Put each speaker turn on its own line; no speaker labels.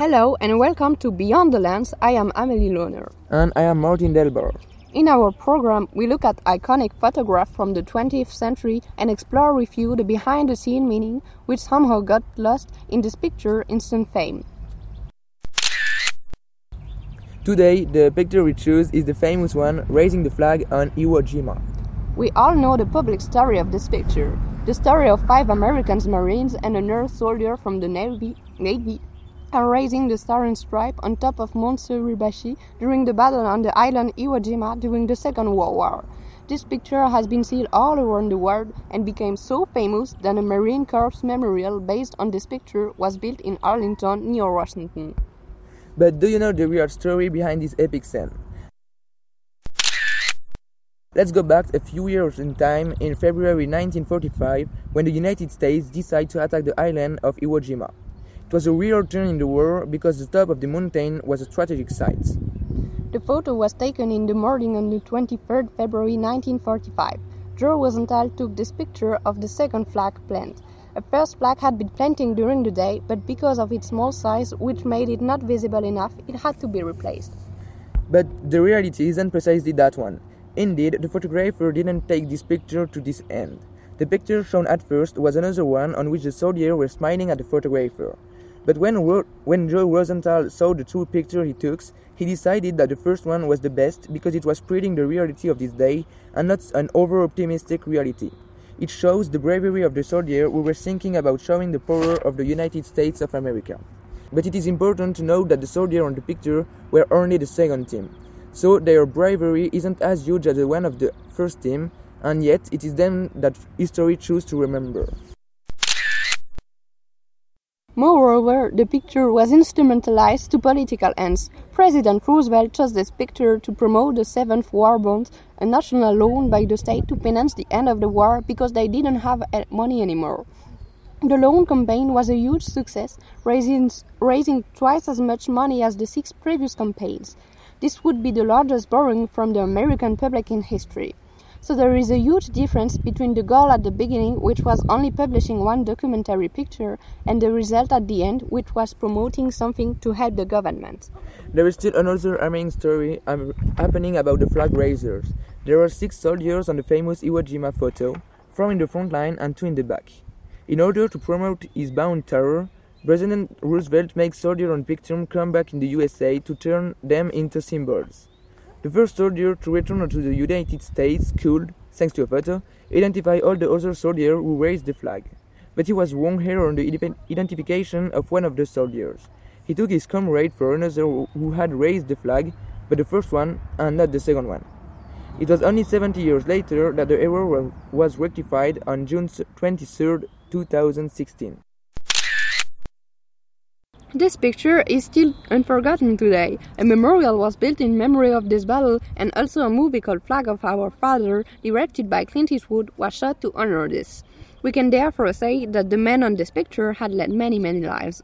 Hello and welcome to Beyond the Lens. I am Amélie Lohner.
And I am Martin Delbar.
In our program, we look at iconic photographs from the 20th century and explore with you the behind the scene meaning which somehow got lost in this picture instant fame.
Today, the picture we choose is the famous one raising the flag on Iwo Jima.
We all know the public story of this picture the story of five American Marines and a nurse soldier from the Navy, Navy are raising the Star and Stripe on top of Mount Suribachi during the battle on the island Iwo Jima during the Second World War. This picture has been seen all around the world and became so famous that a Marine Corps memorial based on this picture was built in Arlington, near Washington.
But do you know the real story behind this epic scene? Let's go back a few years in time in February 1945 when the United States decided to attack the island of Iwo Jima. It was a real turn in the war because the top of the mountain was a strategic site.
The photo was taken in the morning on the 23rd February 1945. Joe Rosenthal took this picture of the second flag plant. A first flag had been planting during the day, but because of its small size, which made it not visible enough, it had to be replaced.
But the reality isn't precisely that one. Indeed, the photographer didn't take this picture to this end. The picture shown at first was another one on which the soldiers were smiling at the photographer. But when, when Joe Rosenthal saw the two pictures he took, he decided that the first one was the best because it was spreading the reality of this day and not an over optimistic reality. It shows the bravery of the soldier who were thinking about showing the power of the United States of America. But it is important to note that the soldiers on the picture were only the second team. So their bravery isn't as huge as the one of the first team, and yet it is them that history chooses to remember.
Moreover, the picture was instrumentalized to political ends. President Roosevelt chose this picture to promote the Seventh War Bond, a national loan by the state to finance the end of the war because they didn't have eh, money anymore. The loan campaign was a huge success, raising, raising twice as much money as the six previous campaigns. This would be the largest borrowing from the American public in history. So there is a huge difference between the goal at the beginning, which was only publishing one documentary picture, and the result at the end, which was promoting something to help the government.
There is still another amazing story um, happening about the flag raisers. There are six soldiers on the famous Iwo Jima photo, four in the front line and two in the back. In order to promote his bound terror, President Roosevelt makes soldiers on picture come back in the USA to turn them into symbols. The first soldier to return to the United States could, thanks to a photo, identify all the other soldiers who raised the flag. But he was wrong here on the identification of one of the soldiers. He took his comrade for another who had raised the flag, but the first one and not the second one. It was only 70 years later that the error was rectified on June 23, 2016.
This picture is still unforgotten today. A memorial was built in memory of this battle, and also a movie called Flag of Our Father, directed by Clint Eastwood, was shot to honor this. We can therefore say that the man on this picture had led many, many lives.